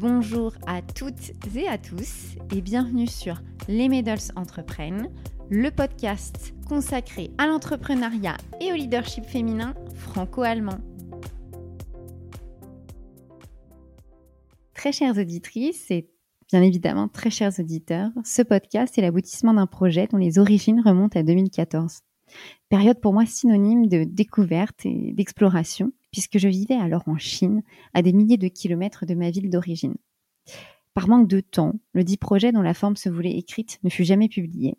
Bonjour à toutes et à tous et bienvenue sur Les Medals Entreprennent, le podcast consacré à l'entrepreneuriat et au leadership féminin franco-allemand. Très chères auditrices et bien évidemment très chers auditeurs, ce podcast est l'aboutissement d'un projet dont les origines remontent à 2014. Période pour moi synonyme de découverte et d'exploration, puisque je vivais alors en Chine, à des milliers de kilomètres de ma ville d'origine. Par manque de temps, le dit projet dont la forme se voulait écrite ne fut jamais publié.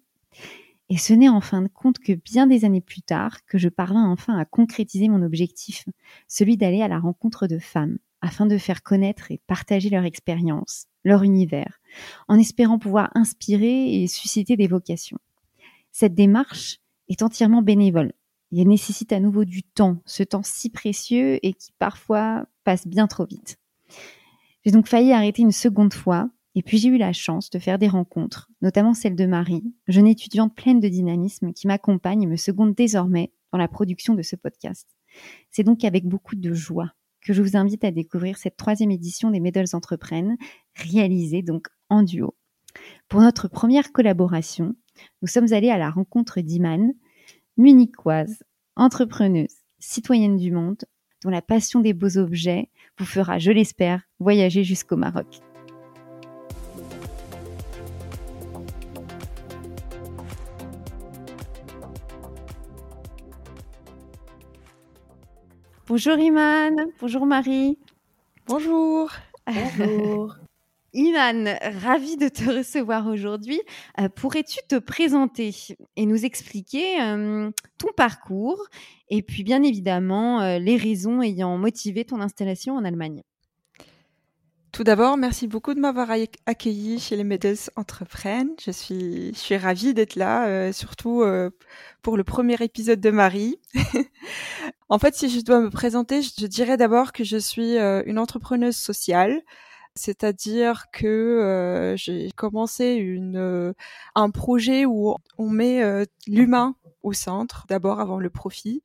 Et ce n'est en fin de compte que bien des années plus tard que je parvins enfin à concrétiser mon objectif, celui d'aller à la rencontre de femmes, afin de faire connaître et partager leur expérience, leur univers, en espérant pouvoir inspirer et susciter des vocations. Cette démarche est entièrement bénévole. Elle nécessite à nouveau du temps, ce temps si précieux et qui parfois passe bien trop vite. J'ai donc failli arrêter une seconde fois, et puis j'ai eu la chance de faire des rencontres, notamment celle de Marie, jeune étudiante pleine de dynamisme qui m'accompagne et me seconde désormais dans la production de ce podcast. C'est donc avec beaucoup de joie que je vous invite à découvrir cette troisième édition des Medals Entreprennent, réalisée donc en duo. Pour notre première collaboration, nous sommes allés à la rencontre d'Iman, munichoise, entrepreneuse, citoyenne du monde, dont la passion des beaux objets vous fera, je l'espère, voyager jusqu'au Maroc. Bonjour Iman, bonjour Marie. Bonjour. Bonjour. Iman, ravie de te recevoir aujourd'hui. Euh, pourrais-tu te présenter et nous expliquer euh, ton parcours et puis bien évidemment euh, les raisons ayant motivé ton installation en Allemagne? Tout d'abord, merci beaucoup de m'avoir accueilli chez les Medals Entreprennent. Je suis, je suis ravie d'être là, surtout pour le premier épisode de Marie. en fait, si je dois me présenter, je dirais d'abord que je suis une entrepreneuse sociale. C'est-à-dire que euh, j'ai commencé une, euh, un projet où on met euh, l'humain au centre, d'abord avant le profit.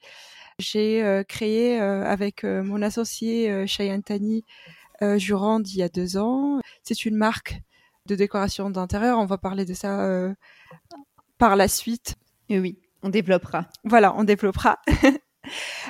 J'ai créé avec mon associé Cheyenne Tani Jurand il y a deux ans. C'est une marque de décoration d'intérieur. On va parler de ça par la suite. Et oui, on développera. Voilà, on développera.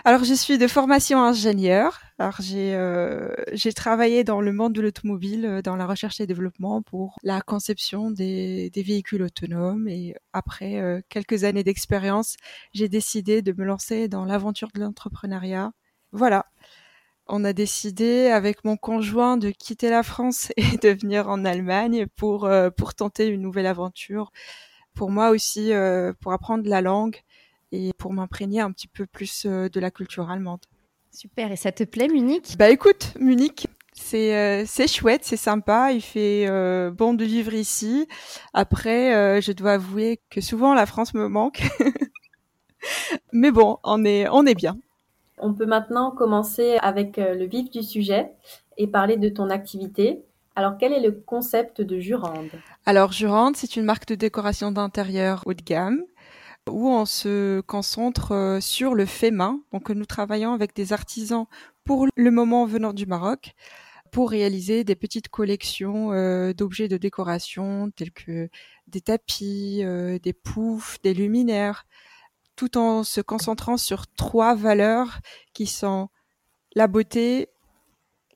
Alors, je suis de formation ingénieur. Alors, j'ai euh, j'ai travaillé dans le monde de l'automobile, euh, dans la recherche et développement pour la conception des, des véhicules autonomes. Et après euh, quelques années d'expérience, j'ai décidé de me lancer dans l'aventure de l'entrepreneuriat. Voilà. On a décidé avec mon conjoint de quitter la France et de venir en Allemagne pour pour tenter une nouvelle aventure. Pour moi aussi, pour apprendre la langue et pour m'imprégner un petit peu plus euh, de la culture allemande. Super, et ça te plaît Munich? Bah écoute, Munich, c'est euh, c'est chouette, c'est sympa, il fait euh, bon de vivre ici. Après, je dois avouer que souvent la France me manque. Mais bon, on est on est bien. On peut maintenant commencer avec le vif du sujet et parler de ton activité. Alors, quel est le concept de Jurande? Alors, Jurande, c'est une marque de décoration d'intérieur haut de gamme où on se concentre euh, sur le fait main. Donc nous travaillons avec des artisans pour le moment venant du Maroc pour réaliser des petites collections euh, d'objets de décoration tels que des tapis, euh, des poufs, des luminaires, tout en se concentrant sur trois valeurs qui sont la beauté,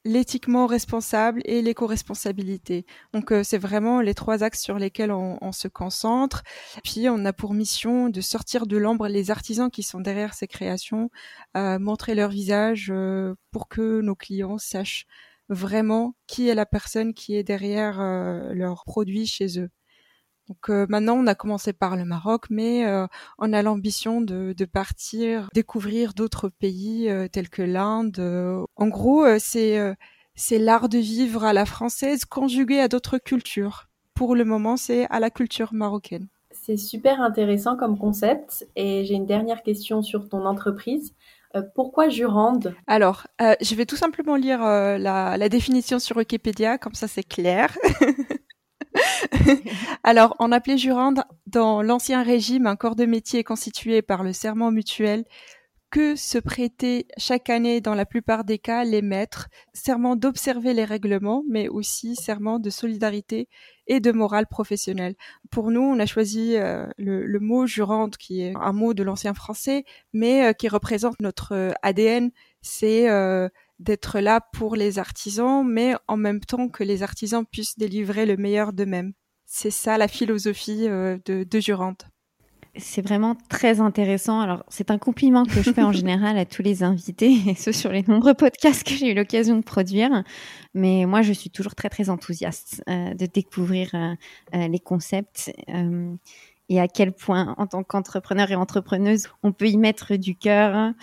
l'éthiquement responsable et l'éco-responsabilité. Donc euh, c'est vraiment les trois axes sur lesquels on, se concentre. Puis on a pour mission de sortir de l'ombre les artisans qui sont derrière ces créations, euh, montrer leur visage euh, pour que nos clients sachent vraiment qui est la personne qui est derrière leurs produits chez eux. Donc maintenant, on a commencé par le Maroc, mais on a l'ambition de, de, partir découvrir d'autres pays tels que l'Inde. En gros, c'est c'est l'art de vivre à la française conjugué à d'autres cultures. Pour le moment, c'est à la culture marocaine. C'est super intéressant comme concept. Et j'ai une dernière question sur ton entreprise. pourquoi Jurande? Alors, je vais tout simplement lire la, la, définition sur Wikipédia, comme ça c'est clair. Alors, on appelait Jurande dans l'ancien régime un corps de métier constitué par le serment mutuel que se prêter chaque année, dans la plupart des cas, les maîtres, serment d'observer les règlements, mais aussi serment de solidarité et de morale professionnelle. Pour nous, on a choisi euh, le, mot jurante, qui est un mot de l'ancien français, mais euh, qui représente notre euh, ADN. C'est d'être là pour les artisans, mais en même temps que les artisans puissent délivrer le meilleur d'eux-mêmes. C'est ça la philosophie de, de Jurante. C'est vraiment très intéressant. Alors, c'est un compliment que je fais en général à tous les invités, et ce sur les nombreux podcasts que j'ai eu l'occasion de produire. Mais moi, je suis toujours très, très enthousiaste euh, de découvrir euh, euh, les concepts et à quel point, en tant qu'entrepreneur et entrepreneuse, on peut y mettre du cœur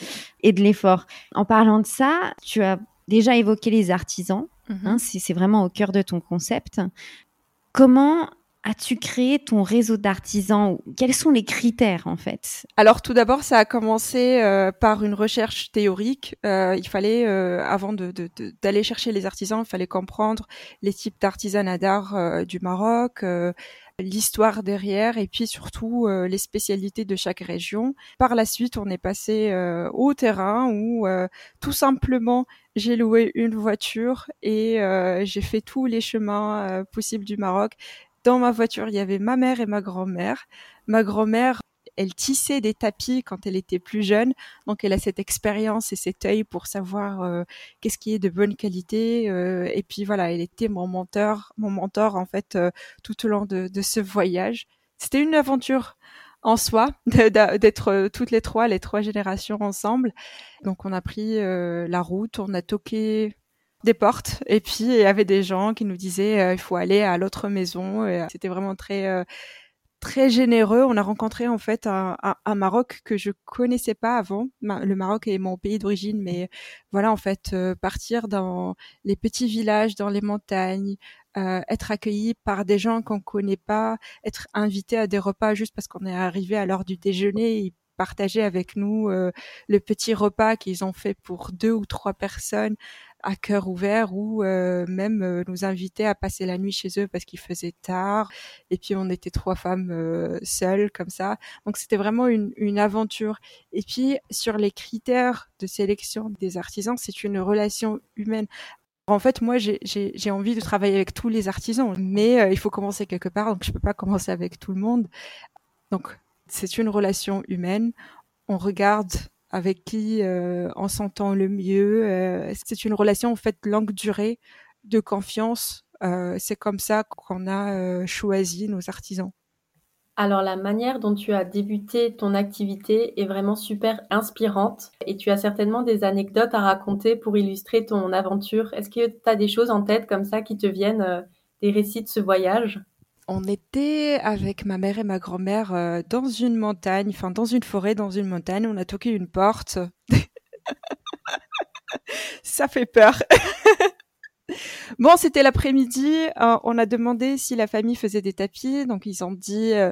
et de l'effort. En parlant de ça, tu as déjà évoqué les artisans. Mm-hmm. Hein, c'est vraiment au cœur de ton concept. Comment as-tu créé ton réseau d'artisans Quels sont les critères en fait? Alors tout d'abord, ça a commencé euh, par une recherche théorique. Euh, il fallait, euh, avant d'aller chercher les artisans, il fallait comprendre les types d'artisanat d'art du Maroc, l'histoire derrière et puis surtout les spécialités de chaque région. Par la suite, on est passé au terrain où tout simplement j'ai loué une voiture et j'ai fait tous les chemins possibles du Maroc dans ma voiture, il y avait ma mère et ma grand-mère. Ma grand-mère, elle tissait des tapis quand elle était plus jeune, donc elle a cette expérience et cet œil pour savoir euh, qu'est-ce qui est de bonne qualité. Euh, et puis voilà, elle était mon mentor, mon mentor en fait euh, tout au long de, de ce voyage. C'était une aventure en soi d'être toutes les trois, les trois générations ensemble. Donc on a pris la route, on a toqué des portes et puis il y avait des gens qui nous disaient euh, il faut aller à l'autre maison euh, c'était vraiment très euh, très généreux on a rencontré en fait un, un, Maroc que je connaissais pas avant le Maroc est mon pays d'origine mais voilà en fait partir dans les petits villages dans les montagnes être accueilli par des gens qu'on connaît pas être invité à des repas juste parce qu'on est arrivé à l'heure du déjeuner et partager avec nous le petit repas qu'ils ont fait pour deux ou trois personnes à cœur ouvert ou euh, même euh, nous inviter à passer la nuit chez eux parce qu'il faisait tard et puis on était trois femmes euh, seules comme ça. Donc c'était vraiment une, une, aventure. Et puis sur les critères de sélection des artisans c'est une relation humaine en fait, moi, j'ai envie de travailler avec tous les artisans, mais il faut commencer quelque part, donc je peux pas commencer avec tout le monde. Donc, c'est une relation humaine. On regarde avec qui euh, on s'entend le mieux. Euh, c'est une relation en fait longue durée de confiance. Euh, c'est comme ça qu'on a choisi nos artisans. Alors la manière dont tu as débuté ton activité est vraiment super inspirante et tu as certainement des anecdotes à raconter pour illustrer ton aventure. Est-ce que tu as des choses en tête comme ça qui te viennent, des récits de ce voyage? On était avec ma mère et ma grand-mère euh, dans une montagne, enfin dans une forêt, dans une montagne. On a toqué une porte. Ça fait peur. bon, c'était l'après-midi. Euh, on a demandé si la famille faisait des tapis. Donc ils ont dit euh,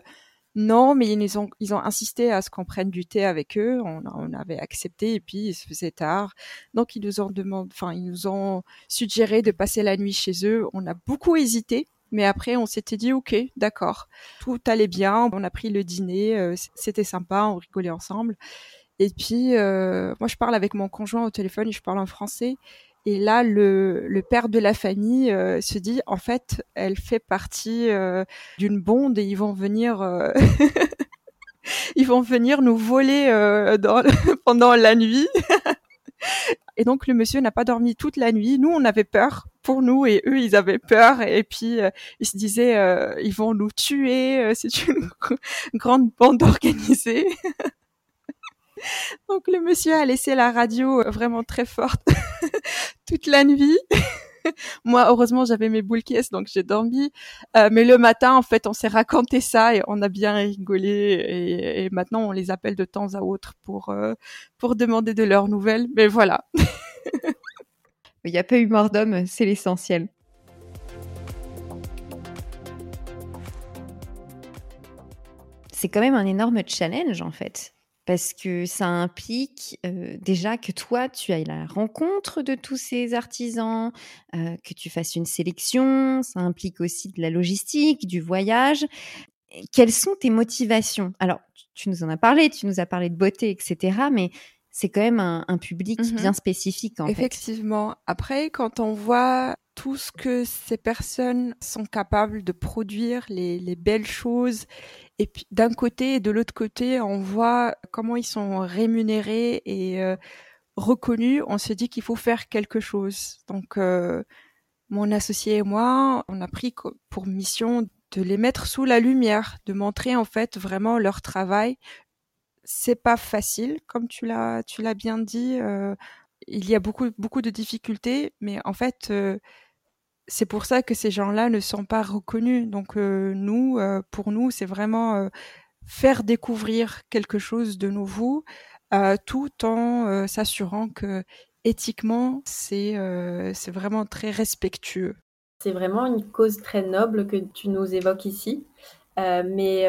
non, mais ils ont, insisté à ce qu'on prenne du thé avec eux. On, avait accepté et puis il se faisait tard. Donc ils nous ont demandé, enfin ils nous ont suggéré de passer la nuit chez eux. On a beaucoup hésité mais après, on s'était dit, ok, d'accord, tout allait bien. On a pris le dîner, euh, c'était sympa, on rigolait ensemble. Et puis, moi, je parle avec mon conjoint au téléphone, je parle en français. Et là, le, père de la famille euh, se dit, en fait, elle fait partie d'une bonde et ils vont venir, ils vont venir nous voler pendant la nuit. Et donc le monsieur n'a pas dormi toute la nuit. Nous, on avait peur pour nous et eux, ils avaient peur. Et puis euh, ils se disaient, euh, ils vont nous tuer. Euh, c'est une grande bande organisée. donc le monsieur a laissé la radio vraiment très forte toute la nuit. Moi, heureusement, j'avais mes boules caisses, donc j'ai dormi. Euh, mais le matin, en fait, on s'est raconté ça et on a bien rigolé. Et, et maintenant, on les appelle de temps à autre pour euh, pour demander de leurs nouvelles. Mais voilà. Il n'y a pas eu mort d'homme, c'est l'essentiel. C'est quand même un énorme challenge en fait parce que ça implique euh, déjà que toi, tu ailles à la rencontre de tous ces artisans, euh, que tu fasses une sélection, ça implique aussi de la logistique, du voyage. Quelles sont tes motivations? Alors, tu nous en as parlé, tu nous as parlé de beauté, etc., mais c'est quand même un, public Mhm. bien spécifique en fait. Effectivement. Après, quand on voit tout ce que ces personnes sont capables de produire, les, les belles choses, et puis d'un côté et de l'autre côté, on voit comment ils sont rémunérés et euh, reconnus, on se dit qu'il faut faire quelque chose. Donc, euh, mon associé et moi, on a pris pour mission de les mettre sous la lumière, de montrer en fait vraiment leur travail. C'est pas facile, comme tu l'as, bien dit. euh, il y a beaucoup, beaucoup de difficultés, mais en fait, c'est pour ça que ces gens-là ne sont pas reconnus. Donc euh, nous, euh, pour nous, c'est vraiment euh, faire découvrir quelque chose de nouveau, tout en s'assurant que éthiquement, c'est c'est vraiment très respectueux. C'est vraiment une cause très noble que tu nous évoques ici. Mais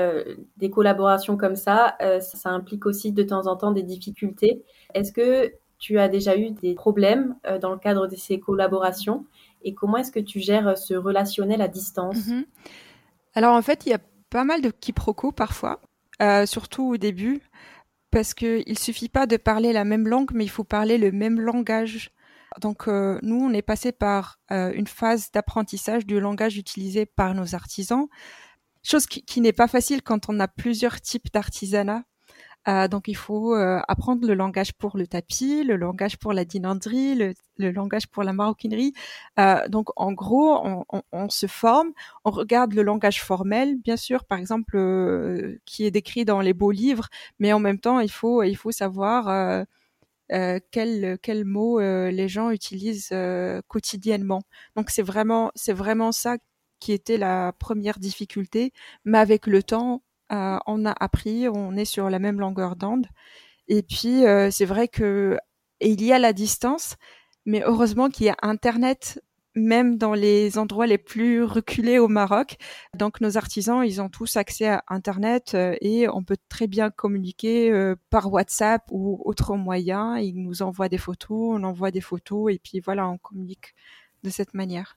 des collaborations comme ça, ça implique aussi de temps en temps des difficultés. Est-ce que tu as déjà eu des problèmes dans le cadre de ces collaborations? Et comment est-ce que tu gères ce relationnel à distance? Mhm. Alors en fait, il y a pas mal de quiproquos parfois, euh, surtout au début, parce que il suffit pas de parler la même langue, mais il faut parler le même langage. Donc euh, nous, on est passé par euh, une phase d'apprentissage du langage utilisé par nos artisans, chose qui n'est pas facile quand on a plusieurs types d'artisanat. Euh, donc il faut euh, apprendre le langage pour le tapis, le langage pour la dinanderie, le, le langage pour la maroquinerie. Euh, donc en gros, on, on, on, se forme, on regarde le langage formel, bien sûr, par exemple, euh, qui est décrit dans les beaux livres, mais en même temps, il faut il faut savoir euh, euh, quels quels mots euh, les gens utilisent euh, quotidiennement. Donc c'est vraiment c'est vraiment ça qui était la première difficulté, mais avec le temps, euh, on a appris, on est sur la même longueur d'onde. Et puis euh, c'est vrai que il y a la distance, mais heureusement qu'il y a Internet même dans les endroits les plus reculés au Maroc. Donc nos artisans, ils ont tous accès à Internet euh, et on peut très bien communiquer euh, par WhatsApp ou autre moyen. Ils nous envoient des photos, on envoie des photos et puis voilà, on communique de cette manière.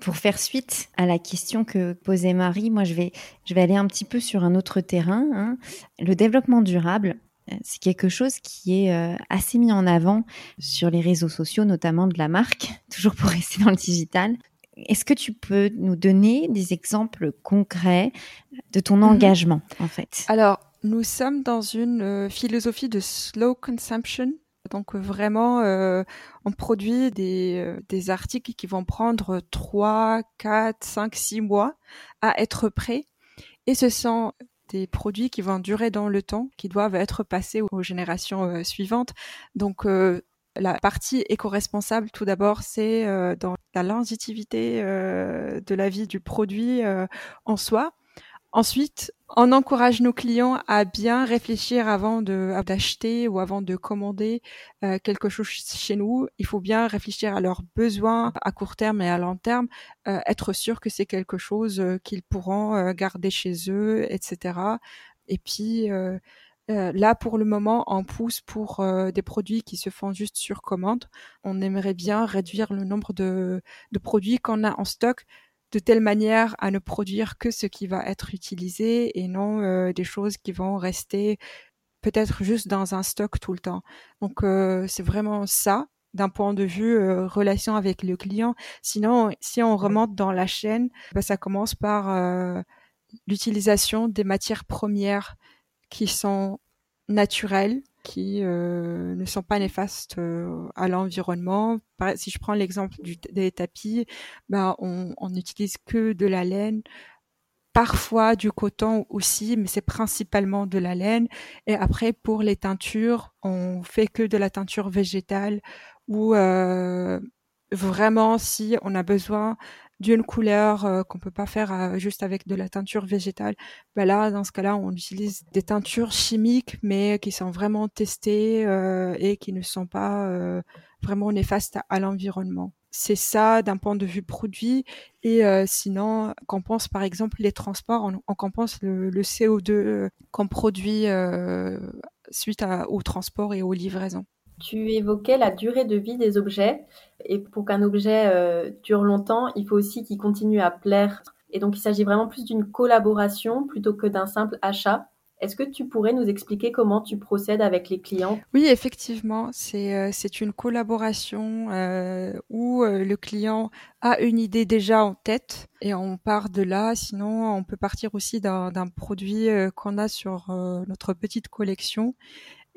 Pour faire suite à la question que posait Marie, moi je vais, je vais aller un petit peu sur un autre terrain. Hein. Le développement durable, c'est quelque chose qui est euh, assez mis en avant sur les réseaux sociaux, notamment de la marque, toujours pour rester dans le digital. Est-ce que tu peux nous donner des exemples concrets de ton engagement, mmh. en fait? Alors, nous sommes dans une euh, philosophie de slow consumption. Donc vraiment, euh, on produit des, euh, des articles qui vont prendre 3, 4, 5, 6 mois à être prêts. Et ce sont des produits qui vont durer dans le temps, qui doivent être passés aux générations euh, suivantes. Donc euh, la partie éco-responsable, tout d'abord, c'est euh, dans la longévité euh, de la vie du produit euh, en soi. Ensuite, on encourage nos clients à bien réfléchir avant d'acheter ou avant de commander euh, quelque chose chez nous. Il faut bien réfléchir à leurs besoins à court terme et à long terme, euh, être sûr que c'est quelque chose euh, qu'ils pourront garder chez eux, etc. Et puis euh, là, pour le moment, on pousse pour euh, des produits qui se font juste sur commande. On aimerait bien réduire le nombre de, de produits qu'on a en stock de telle manière à ne produire que ce qui va être utilisé et non euh, des choses qui vont rester peut-être juste dans un stock tout le temps. Donc euh, c'est vraiment ça d'un point de vue euh, relation avec le client. Sinon, si on remonte dans la chaîne, bah, ça commence par euh, l'utilisation des matières premières qui sont naturelles, qui euh, ne sont pas néfastes euh, à l'environnement. Si je prends l'exemple des tapis, on, on n'utilise que de la laine, parfois du coton aussi, mais c'est principalement de la laine. Et après, pour les teintures, on fait que de la teinture végétale ou euh, vraiment si on a besoin d'une couleur euh, qu'on peut pas faire euh, juste avec de la teinture végétale, ben là, dans ce cas-là, on utilise des teintures chimiques, mais qui sont vraiment testées euh, et qui ne sont pas euh, vraiment néfastes à, l'environnement. C'est ça d'un point de vue produit. Et euh, sinon, qu'on pense par exemple les transports, on, on compense le, le CO2 qu'on produit euh, suite à, au transport et aux livraisons. Tu évoquais la durée de vie des objets. Et pour qu'un objet euh, dure longtemps, il faut aussi qu'il continue à plaire. Et donc, il s'agit vraiment plus d'une collaboration plutôt que d'un simple achat. Est-ce que tu pourrais nous expliquer comment tu procèdes avec les clients? Oui, effectivement, c'est euh, une collaboration euh, où le client a une idée déjà en tête et on part de là. Sinon, on peut partir aussi d'un produit qu'on a sur notre petite collection.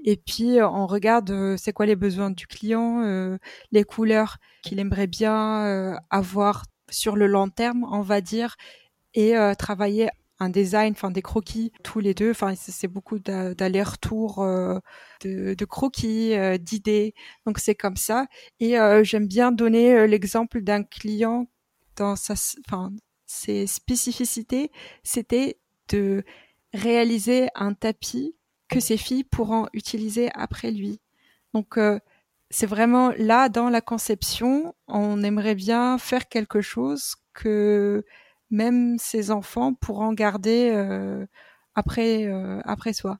Et puis, on regarde c'est quoi les besoins du client, les couleurs qu'il aimerait bien avoir sur le long terme, on va dire, et travailler un design, enfin des croquis tous les deux. Enfin, c'est beaucoup d'aller-retour euh, de, croquis, euh, d'idées. Donc c'est comme ça. Et euh, j'aime bien donner l'exemple d'un client dans sa, enfin, ses spécificités. C'était de réaliser un tapis que ses filles pourront utiliser après lui. Donc c'est vraiment là dans la conception, on aimerait bien faire quelque chose que même ses enfants pourront garder euh, après, euh, après soi.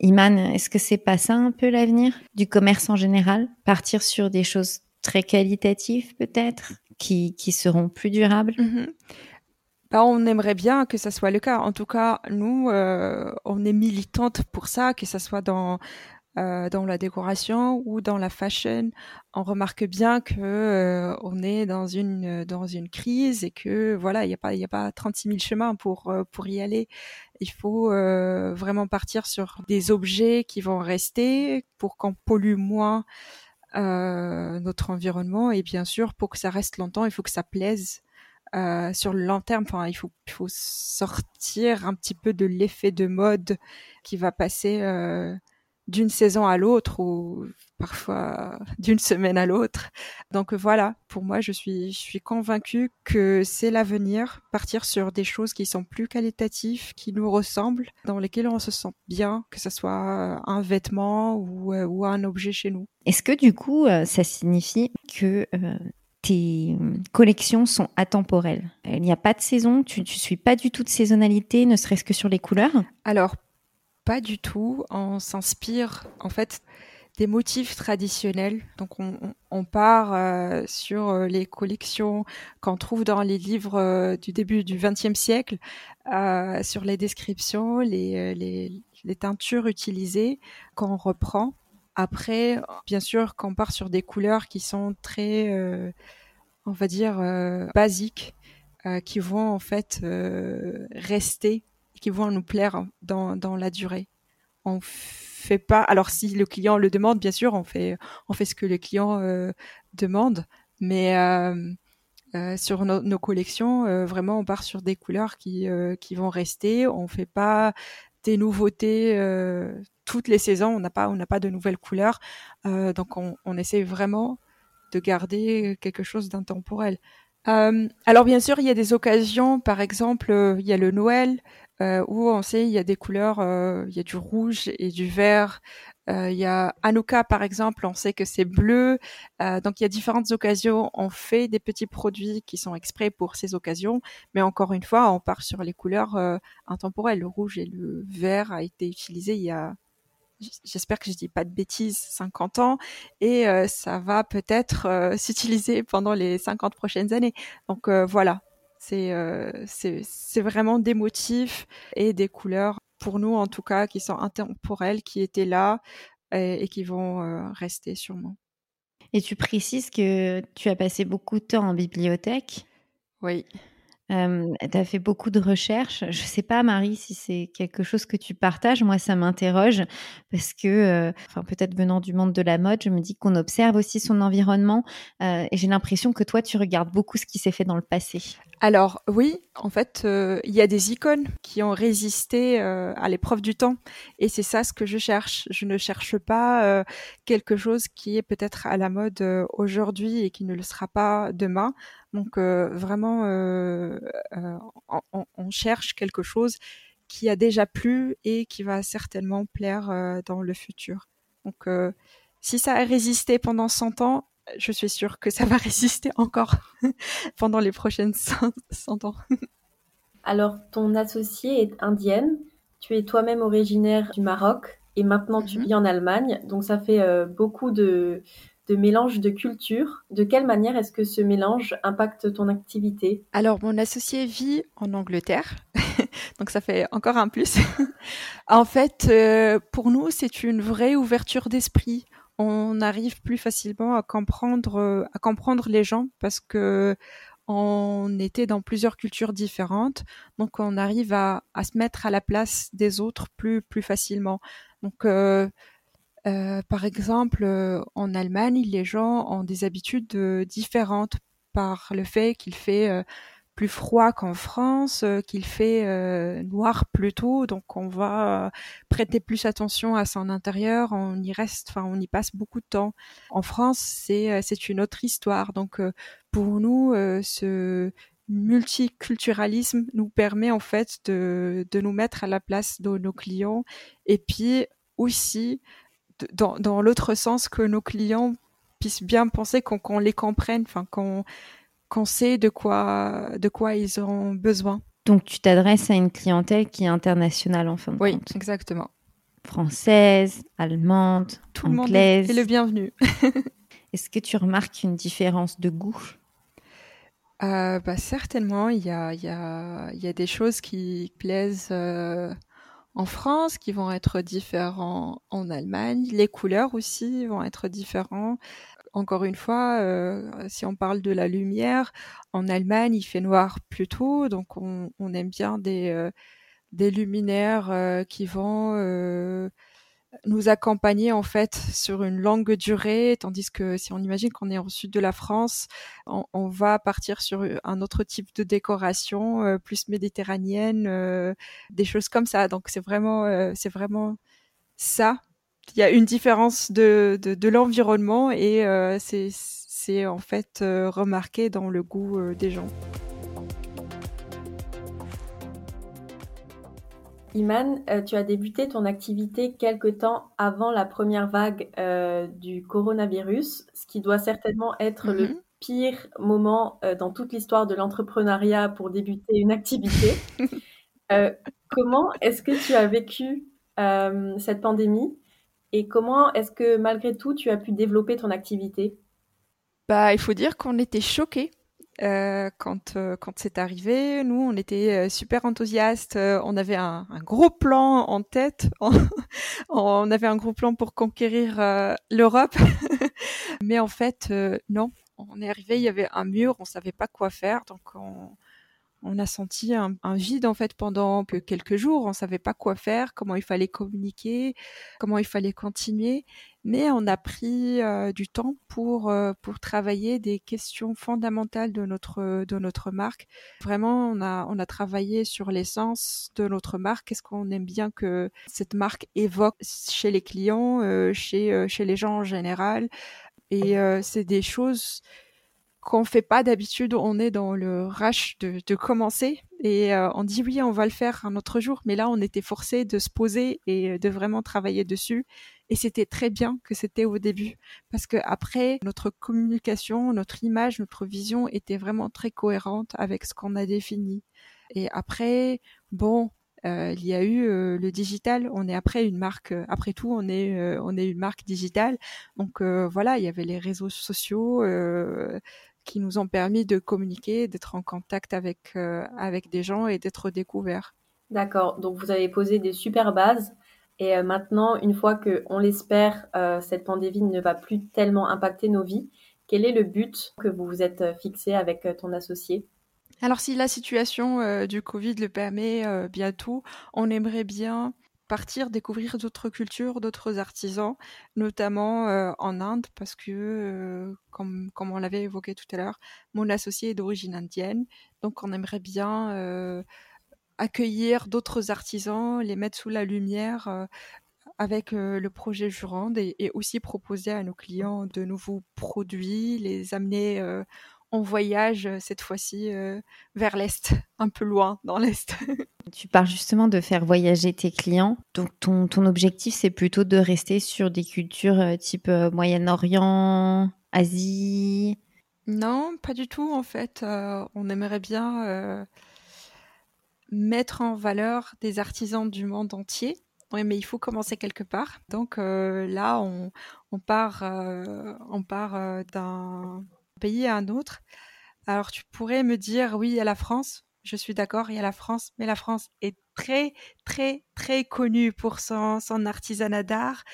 Iman, est-ce que c'est pas ça un peu l'avenir du commerce en général? Partir sur des choses très qualitatives peut-être, qui, qui seront plus durables? Mm-hmm. Bah, on aimerait bien que ça soit le cas. En tout cas, nous, euh, on est militante pour ça, que ça soit dans euh, dans la décoration ou dans la fashion, on remarque bien que euh, on est dans une dans une crise et que voilà, il n'y a pas il y a pas 36 000 chemins pour euh, pour y aller. Il faut vraiment partir sur des objets qui vont rester pour qu'on pollue moins notre environnement et bien sûr pour que ça reste longtemps, il faut que ça plaise. Sur le long terme, enfin, il faut, faut sortir un petit peu de l'effet de mode qui va passer d'une saison à l'autre ou parfois d'une semaine à l'autre. Donc voilà, pour moi, je suis, je suis convaincue que c'est l'avenir, partir sur des choses qui sont plus qualitatives, qui nous ressemblent, dans lesquelles on se sent bien, que ce soit un vêtement ou, euh, ou un objet chez nous. Est-ce que du coup, euh, ça signifie que euh, tes collections sont atemporelles Il n'y a pas de saison, tu ne suis pas du tout de saisonnalité, ne serait-ce que sur les couleurs Alors, pas du tout. On s'inspire en fait des motifs traditionnels. Donc on, part euh, sur euh, les collections qu'on trouve dans les livres euh, du début du XXe siècle, sur les descriptions, les, les, teintures utilisées qu'on reprend. Après, bien sûr, qu'on part sur des couleurs qui sont très, on va dire, basiques, qui vont en fait rester qui vont nous plaire dans, dans la durée. On fait pas. Alors si le client le demande, bien sûr, on fait on fait ce que le client euh, demande, mais euh, euh, sur nos collections, vraiment, on part sur des couleurs qui qui vont rester. On fait pas des nouveautés toutes les saisons. On n'a pas pas de nouvelles couleurs, donc on, essaie vraiment de garder quelque chose d'intemporel. Euh, alors bien sûr, il y a des occasions, par exemple, il y a le Noël, euh, où on sait il y a des couleurs, euh, il y a du rouge et du vert. Euh, il y a Hanouka par exemple, on sait que c'est bleu. donc il y a différentes occasions. On fait des petits produits qui sont exprès pour ces occasions, mais encore une fois, on part sur les couleurs intemporelles. Le rouge et le vert a été utilisé il y a j'espère que je dis pas de bêtises, 50 ans, et ça va peut-être s'utiliser pendant les 50 prochaines années. Donc voilà, euh, c'est c'est vraiment des motifs et des couleurs pour nous en tout cas qui sont intemporelles, qui étaient là et, qui vont euh, rester sûrement. Et tu précises que tu as passé beaucoup de temps en bibliothèque. Oui. Euh, tu as fait beaucoup de recherches. Je ne sais pas, Marie, si c'est quelque chose que tu partages. Moi, ça m'interroge parce que, euh, enfin, peut-être venant du monde de la mode, je me dis qu'on observe aussi son environnement euh, et j'ai l'impression que toi, tu regardes beaucoup ce qui s'est fait dans le passé. Alors oui, en fait, il y a des icônes qui ont résisté à l'épreuve du temps et c'est ça ce que je cherche. Je ne cherche pas quelque chose qui est peut-être à la mode aujourd'hui et qui ne le sera pas demain. Donc euh, vraiment, euh, euh, on, cherche quelque chose qui a déjà plu et qui va certainement plaire dans le futur. Donc si ça a résisté pendant 100 ans, je suis sûre que ça va résister encore pendant les prochaines 100 ans. Alors, ton associée est indienne, tu es toi-même originaire du Maroc et maintenant tu mm-hmm. vis en Allemagne, donc ça fait beaucoup de, de mélange de cultures. De quelle manière est-ce que ce mélange impacte ton activité? Alors, mon associé vit en Angleterre. donc ça fait encore un plus. en fait, euh, pour nous, c'est une vraie ouverture d'esprit. On arrive plus facilement à comprendre, euh, à comprendre les gens parce que on était dans plusieurs cultures différentes, donc on arrive à, se mettre à la place des autres plus plus facilement. Donc euh, euh, par exemple, en Allemagne, les gens ont des habitudes différentes par le fait qu'il fait plus froid qu'en France, euh, qu'il fait euh, noir plus tôt, donc on va euh, prêter plus attention à son intérieur, on y reste, enfin on y passe beaucoup de temps. En France, c'est c'est une autre histoire, donc pour nous, ce multiculturalisme nous permet en fait de, de nous mettre à la place de nos clients et puis aussi dans, dans l'autre sens que nos clients puissent bien penser qu'on les comprenne, enfin qu'on qu'on sait de quoi, de quoi ils ont besoin. Donc tu t'adresses à une clientèle qui est internationale en fin de oui, compte. Oui, exactement. Française, allemande, Tout anglaise. le monde est le bienvenu. Est-ce que tu remarques une différence de goût? Euh, bah, Certainement, il y a, y, a, y a, des choses qui plaisent euh, en France, qui vont être différentes en Allemagne. Les couleurs aussi vont être différentes encore une fois, euh, si on parle de la lumière, en Allemagne, il fait noir plus tôt, donc on, on aime bien des, euh, des luminaires euh, qui vont euh, nous accompagner en fait sur une longue durée, tandis que si on imagine qu'on est au sud de la France, on, on, va partir sur un autre type de décoration euh, plus méditerranéenne, euh, des choses comme ça. Donc c'est vraiment, c'est vraiment ça il y a une différence de, de, de l'environnement et euh, c'est en fait euh, remarqué dans le goût euh, des gens. Iman, tu as débuté ton activité quelque temps avant la première vague du coronavirus, ce qui doit certainement être le mm-hmm. pire moment dans toute l'histoire de l'entrepreneuriat pour débuter une activité. comment est-ce que tu as vécu cette pandémie? Et comment est-ce que malgré tout, tu as pu développer ton activité? Bah, il faut dire qu'on était choqués. Euh, quand euh, quand c'est arrivé, nous on était euh, super enthousiastes. On avait un, gros plan en tête. on avait un gros plan pour conquérir l'Europe, mais en fait non. On est arrivé, il y avait un mur, on savait pas quoi faire, donc on, on a senti un, vide en fait pendant quelques jours. On savait pas quoi faire, comment il fallait communiquer, comment il fallait continuer. Mais on a pris euh, du temps pour euh, pour travailler des questions fondamentales de notre de notre marque. Vraiment, on a on a travaillé sur l'essence de notre marque. Qu'est-ce qu'on aime bien que cette marque évoque chez les clients, euh, chez chez les gens en général? Et c'est des choses qu'on fait pas d'habitude, on est dans le rush de, de commencer et euh, on dit oui, on va le faire un autre jour, mais là on était forcé de se poser et de vraiment travailler dessus et c'était très bien que c'était au début parce que après notre communication, notre image, notre vision était vraiment très cohérente avec ce qu'on a défini. Et après, bon, euh, il y a eu euh, le digital. On est après une marque. Euh, après tout, on est euh, on est une marque digitale. Donc euh, voilà, il y avait les réseaux sociaux qui nous ont permis de communiquer, d'être en contact avec avec des gens et d'être découverts. D'accord. Donc vous avez posé des super bases. Et euh, maintenant, une fois que, on l'espère, euh, cette pandémie ne va plus tellement impacter nos vies, quel est le but que vous vous êtes fixé avec ton associé? Alors, si la situation euh, du Covid le permet euh, bientôt, on aimerait bien partir découvrir d'autres cultures, d'autres artisans, notamment euh, en Inde, parce que, comme, comme on l'avait évoqué tout à l'heure, mon associé est d'origine indienne, donc on aimerait bien accueillir d'autres artisans, les mettre sous la lumière euh, avec euh, le projet Jurande et, et, aussi proposer à nos clients de nouveaux produits, les amener euh, en voyage cette fois-ci vers l'Est, un peu loin dans l'Est. tu parles justement de faire voyager tes clients. Donc ton, ton objectif, c'est plutôt de rester sur des cultures type Moyen-Orient, Asie? Non, pas du tout en fait. on aimerait bien mettre en valeur des artisans du monde entier. Oui, mais il faut commencer quelque part. Donc euh, là, on, on, part, euh, on part euh, d'un pays à un autre. Alors tu pourrais me dire, oui, à la France. je suis d'accord, il y a la France, mais la France est très, très, très connue pour son, son artisanat d'art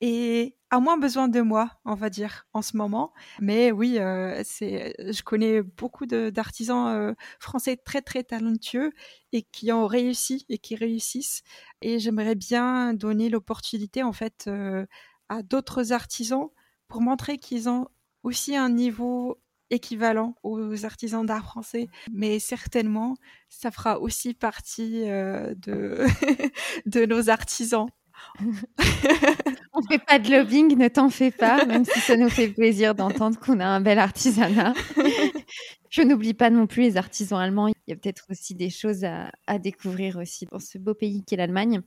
et a moins besoin de moi, on va dire, en ce moment. Mais oui, euh, c'est, je connais beaucoup d'artisans euh, français très très talentueux et qui ont réussi et qui réussissent. Et j'aimerais bien donner l'opportunité en fait euh, à d'autres artisans pour montrer qu'ils ont aussi un niveau équivalent aux artisans d'art français, mais certainement, ça fera aussi partie de, de nos artisans. On fait pas de lobbying, ne t'en fais pas, même si ça nous fait plaisir d'entendre qu'on a un bel artisanat. Je n'oublie pas non plus les artisans allemands. Il y a peut-être aussi des choses à, découvrir aussi dans ce beau pays qu'est l'Allemagne.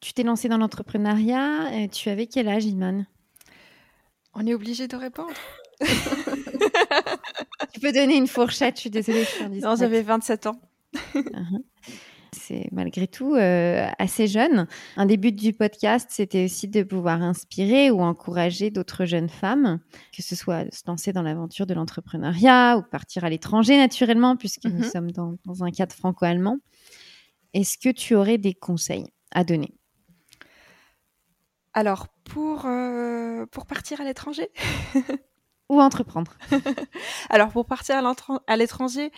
Tu t'es lancé dans l'entrepreneuriat. Tu avais quel âge, Iman On est obligé de répondre. tu peux donner une fourchette, je suis désolée. non, j'avais 27 ans. Uh-huh c'est malgré tout euh, assez jeune. Un des buts du podcast, c'était aussi de pouvoir inspirer ou encourager d'autres jeunes femmes, que ce soit se lancer dans l'aventure de l'entrepreneuriat ou partir à l'étranger naturellement, puisque nous mhm. sommes dans, un cadre franco-allemand. Est-ce que tu aurais des conseils à donner? Alors, pour, euh, pour partir à l'étranger Ou entreprendre Alors, pour partir à l'étranger,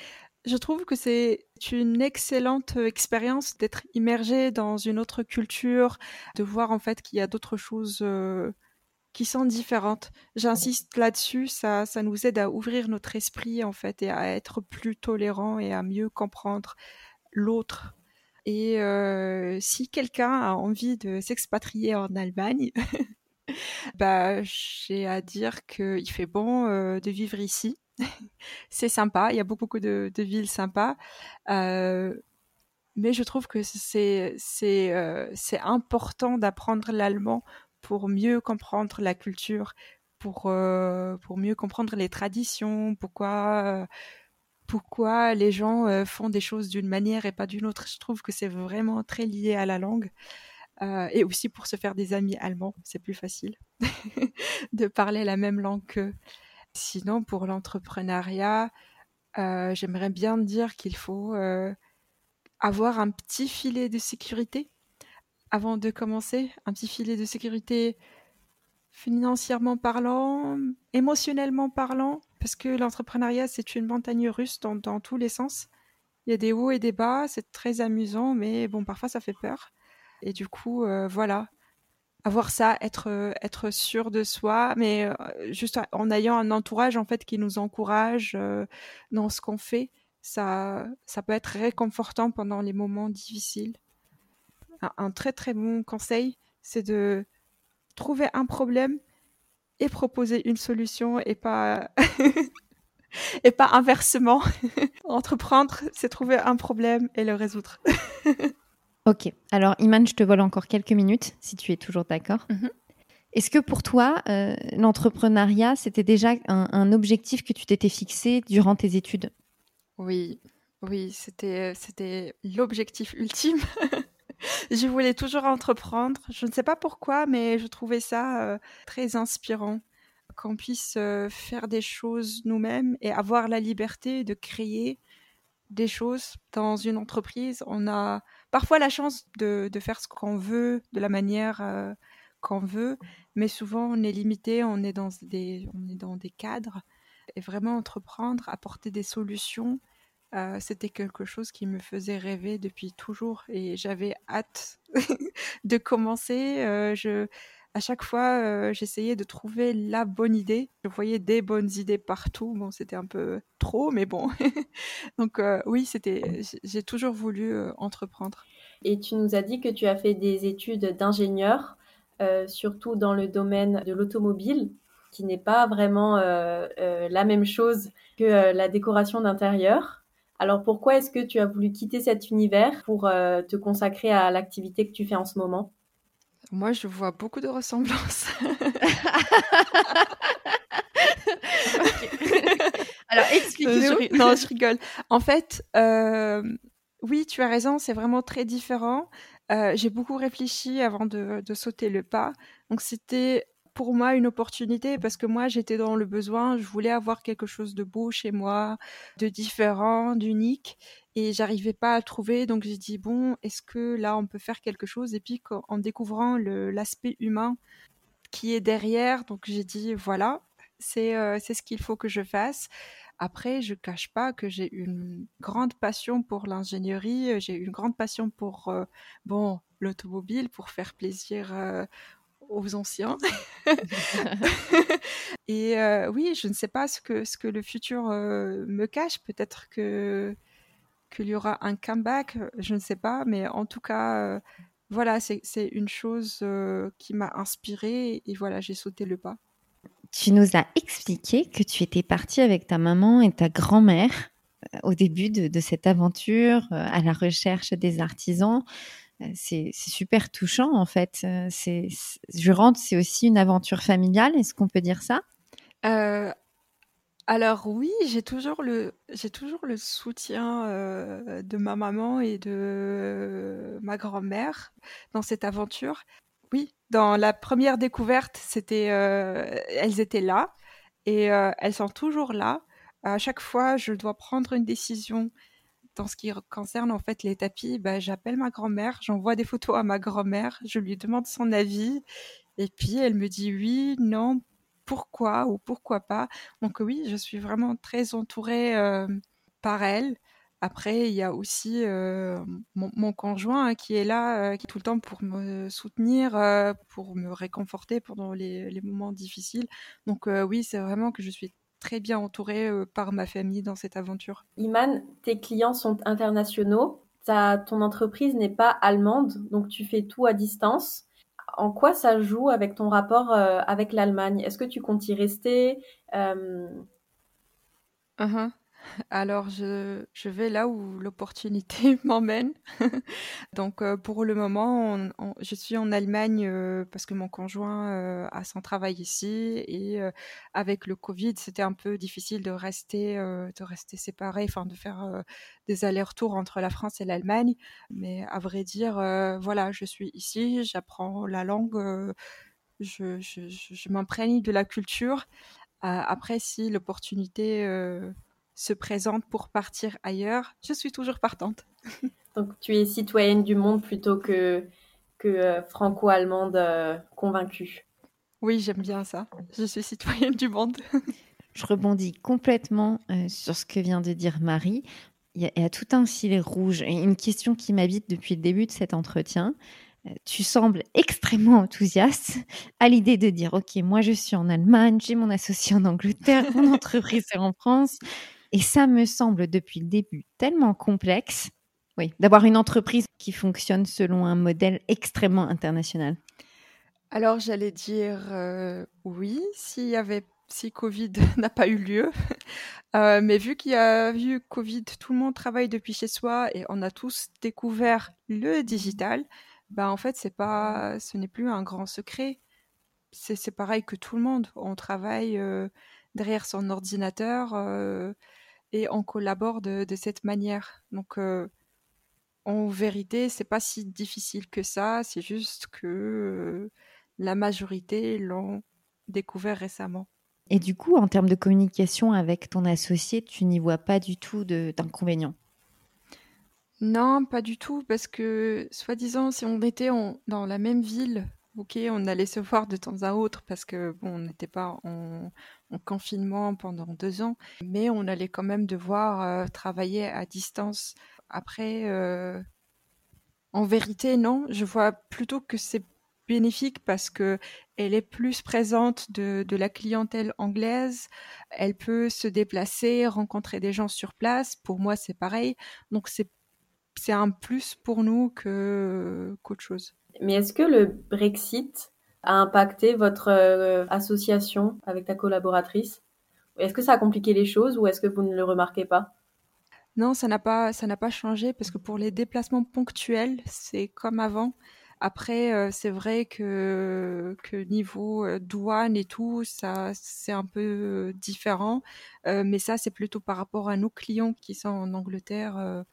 je trouve que c'est une excellente expérience d'être immergé dans une autre culture, de voir en fait qu'il y a d'autres choses euh, qui sont différentes. J'insiste là-dessus, ça, ça nous aide à ouvrir notre esprit en fait et à être plus tolérant et à mieux comprendre l'autre. Et si quelqu'un a envie de s'expatrier en Allemagne, bah, j'ai à dire qu'il fait bon de vivre ici c'est sympa, il y a beaucoup, de, villes sympas. Mais je trouve que c'est important d'apprendre l'allemand pour mieux comprendre la culture, pour pour mieux comprendre les traditions, pourquoi pourquoi les gens font des choses d'une manière et pas d'une autre. Je trouve que c'est vraiment très lié à la langue. et aussi pour se faire des amis allemands, c'est plus facile de parler la même langue qu'eux. Sinon, pour l'entrepreneuriat, euh, j'aimerais bien dire qu'il faut euh, avoir un petit filet de sécurité avant de commencer, un petit filet de sécurité financièrement parlant, émotionnellement parlant, parce que l'entrepreneuriat, c'est une montagne russe dans, dans, tous les sens. Il y a des hauts et des bas, c'est très amusant, mais bon, parfois ça fait peur. Et du coup, euh, voilà, avoir ça, être euh, être sûr de soi, mais euh, juste en ayant un entourage en fait qui nous encourage dans ce qu'on fait, ça ça peut être réconfortant pendant les moments difficiles. Un, très très bon conseil, c'est de trouver un problème et proposer une solution et pas et pas inversement. Entreprendre, c'est trouver un problème et le résoudre. Ok. Alors, Iman, je te vole encore quelques minutes, si tu es toujours d'accord. Mhm. Est-ce que pour toi, euh, l'entrepreneuriat, c'était déjà un, objectif que tu t'étais fixé durant tes études? Oui, oui, c'était l'objectif ultime. je voulais toujours entreprendre. Je ne sais pas pourquoi, mais je trouvais ça euh, très inspirant qu'on puisse euh, faire des choses nous-mêmes et avoir la liberté de créer des choses dans une entreprise. On a parfois la chance de, faire ce qu'on veut, de la manière euh, qu'on veut, mais souvent on est limité, on est dans des, on est dans des cadres. Et vraiment entreprendre, apporter des solutions, euh, c'était quelque chose qui me faisait rêver depuis toujours et j'avais hâte de commencer. Euh, je, à chaque fois, j'essayais de trouver la bonne idée. Je voyais des bonnes idées partout. Bon, c'était un peu trop, mais bon. Donc oui, c'était. J'ai toujours voulu entreprendre. Et tu nous as dit que tu as fait des études d'ingénieur, surtout dans le domaine de l'automobile, qui n'est pas vraiment la même chose que la décoration d'intérieur. Alors pourquoi est-ce que tu as voulu quitter cet univers pour te consacrer à l'activité que tu fais en ce moment? Moi, je vois beaucoup de ressemblances. Alors, explique-nous. non, je rigole. En fait, euh, oui, tu as raison, c'est vraiment très différent. Euh, j'ai beaucoup réfléchi avant de, sauter le pas. Donc, c'était pour moi une opportunité parce que moi j'étais dans le besoin, je voulais avoir quelque chose de beau chez moi, de différent, d'unique et j'arrivais pas à trouver donc j'ai dit bon, est-ce que là on peut faire quelque chose? Et puis en découvrant l'aspect humain qui est derrière, donc j'ai dit voilà, c'est euh, ce qu'il faut que je fasse. Après, je cache pas que j'ai une grande passion pour l'ingénierie, j'ai une grande passion pour euh, bon l'automobile, pour faire plaisir euh, aux anciens. et euh, oui, je ne sais pas ce que, ce que le futur euh, me cache. Peut-être que qu'il y aura un comeback, je ne sais pas. Mais en tout cas, euh, voilà, c'est une chose qui m'a inspirée et voilà, j'ai sauté le pas. Tu nous as expliqué que tu étais partie avec ta maman et ta grand-mère au début de, de, cette aventure à la recherche des artisans c'est super touchant en fait. Euh, c'est, je rentre, c'est aussi une aventure familiale. Est-ce qu'on peut dire ça? Euh, Alors oui, j'ai toujours le j'ai toujours le soutien euh, de ma maman et de ma grand-mère dans cette aventure. Oui, dans la première découverte, c'était elles étaient là et elles sont toujours là. À chaque fois, je dois prendre une décision dans ce qui concerne en fait les tapis, bah, j'appelle ma grand-mère, j'envoie des photos à ma grand-mère, je lui demande son avis, et puis elle me dit oui, non, pourquoi ou pourquoi pas. Donc oui, je suis vraiment très entourée euh, par elle. Après, il y a aussi euh, mon, conjoint hein, qui est là, euh, qui tout le temps pour me soutenir, pour me réconforter pendant les, les moments difficiles. Donc oui, c'est vraiment que je suis très bien entourée euh, par ma famille dans cette aventure. Iman, tes clients sont internationaux. Ta, ton entreprise n'est pas allemande, donc tu fais tout à distance. En quoi ça joue avec ton rapport euh, avec l'Allemagne? Est-ce que tu comptes y rester euh... Uh-huh. Alors, je, je, vais là où l'opportunité m'emmène. Donc, euh, pour le moment, je suis en Allemagne euh, parce que mon conjoint euh, a son travail ici et avec le Covid, c'était un peu difficile de rester, de rester séparé, enfin de faire des allers-retours entre la France et l'Allemagne. Mais à vrai dire, voilà, je suis ici, j'apprends la langue, je, je, je m'imprègne de la culture. après, si l'opportunité se présente pour partir ailleurs, je suis toujours partante. Donc tu es citoyenne du monde plutôt que, que euh, franco-allemande euh, convaincue. Oui, j'aime bien ça. Je suis citoyenne du monde. je rebondis complètement euh, sur ce que vient de dire Marie. Il y, a, tout un filet rouge. Et une question qui m'habite depuis le début de cet entretien. Tu sembles extrêmement enthousiaste à l'idée de dire, OK, moi je suis en Allemagne, j'ai mon associé en Angleterre, mon entreprise est en France. Et ça me semble depuis le début tellement complexe, oui, d'avoir une entreprise qui fonctionne selon un modèle extrêmement international. Alors j'allais dire euh, oui, s'il avait si Covid n'a pas eu lieu. Euh, mais vu qu'il y a eu Covid, tout le monde travaille depuis chez soi et on a tous découvert le digital. Ben en fait, c'est pas, ce n'est plus un grand secret. C'est pareil que tout le monde. On travaille euh, derrière son ordinateur et on collabore de, cette manière. Donc, euh, en vérité, c'est pas si difficile que ça. C'est juste que euh, la majorité l'ont découvert récemment. Et du coup, en termes de communication avec ton associé, tu n'y vois pas du tout d'inconvénients Non, pas du tout, parce que, soi-disant, si on était dans la même ville, ok, on allait se voir de temps à autre parce que bon, on n'était pas en, confinement pendant deux ans, mais on allait quand même devoir euh, travailler à distance. Après, euh, en vérité, non, je vois plutôt que c'est bénéfique parce que elle est plus présente de, de, la clientèle anglaise, elle peut se déplacer, rencontrer des gens sur place. Pour moi, c'est pareil. Donc c'est c'est un plus pour nous que qu'autre chose. Mais est-ce que le Brexit a impacté votre euh, association avec ta collaboratrice? Est-ce que ça a compliqué les choses ou est-ce que vous ne le remarquez pas? Non, ça n'a pas, ça n'a pas changé parce que pour les déplacements ponctuels, c'est comme avant. Après, euh, c'est vrai que, que niveau euh, douane et tout, ça, c'est un peu différent. mais ça, c'est plutôt par rapport à nos clients qui sont en Angleterre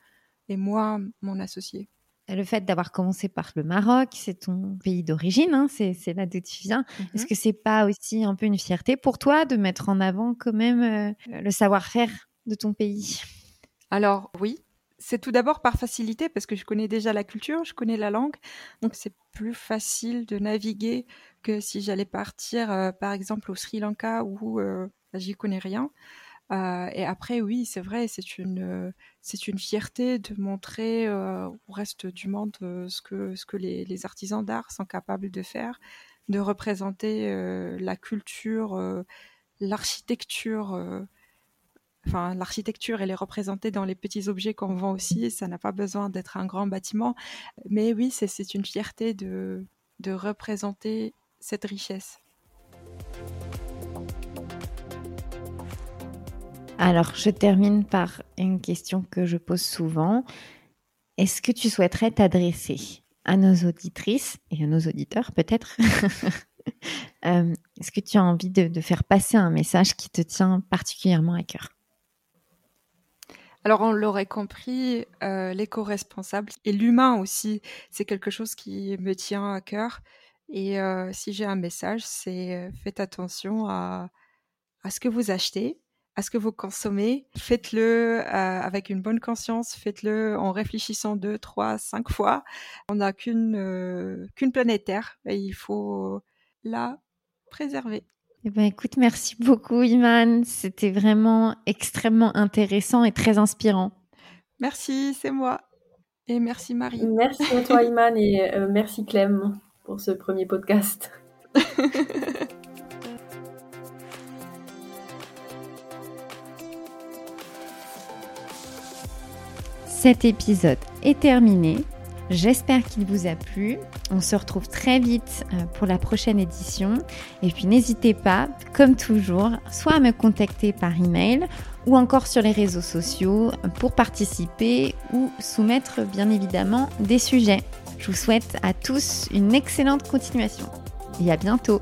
et moi, mon associé. Le fait d'avoir commencé par le Maroc, c'est ton pays d'origine, hein, c'est là d'où tu viens. Mhm. Est-ce que c'est pas aussi un peu une fierté pour toi de mettre en avant quand même euh, le savoir-faire de ton pays? Alors oui, c'est tout d'abord par facilité parce que je connais déjà la culture, je connais la langue, donc c'est plus facile de naviguer que si j'allais partir euh, par exemple au Sri Lanka où euh, j'y connais rien. Euh, et après, oui, c'est vrai, c'est une, c'est une fierté de montrer euh, au reste du monde euh, ce que, ce que les, artisans d'art sont capables de faire, de représenter la culture, l'architecture. Enfin, l'architecture, elle est représentée dans les petits objets qu'on vend aussi. Ça n'a pas besoin d'être un grand bâtiment. Mais oui, c'est une fierté de, de représenter cette richesse. Alors, je termine par une question que je pose souvent. Est-ce que tu souhaiterais t'adresser à nos auditrices et à nos auditeurs peut-être? Euh, Est-ce que tu as envie de, faire passer un message qui te tient particulièrement à cœur? Alors on l'aurait compris, euh, l'éco-responsable et l'humain aussi, c'est quelque chose qui me tient à cœur. Et euh, si j'ai un message, c'est faites attention à, à ce que vous achetez, à ce que vous consommez. Faites-le euh, avec une bonne conscience, faites-le en réfléchissant deux, trois, cinq fois. On n'a qu'une euh, qu'une planète Terre et il faut la préserver. Eh ben, écoute, merci beaucoup, Iman. C'était vraiment extrêmement intéressant et très inspirant. Merci, c'est moi. Et merci, Marie. Merci à toi, Iman, et euh, merci, Clem, pour ce premier podcast. Cet épisode est terminé. J'espère qu'il vous a plu. On se retrouve très vite euh, pour la prochaine édition. Et puis n'hésitez pas, comme toujours, soit à me contacter par email ou encore sur les réseaux sociaux pour participer ou soumettre bien évidemment des sujets. Je vous souhaite à tous une excellente continuation et à bientôt.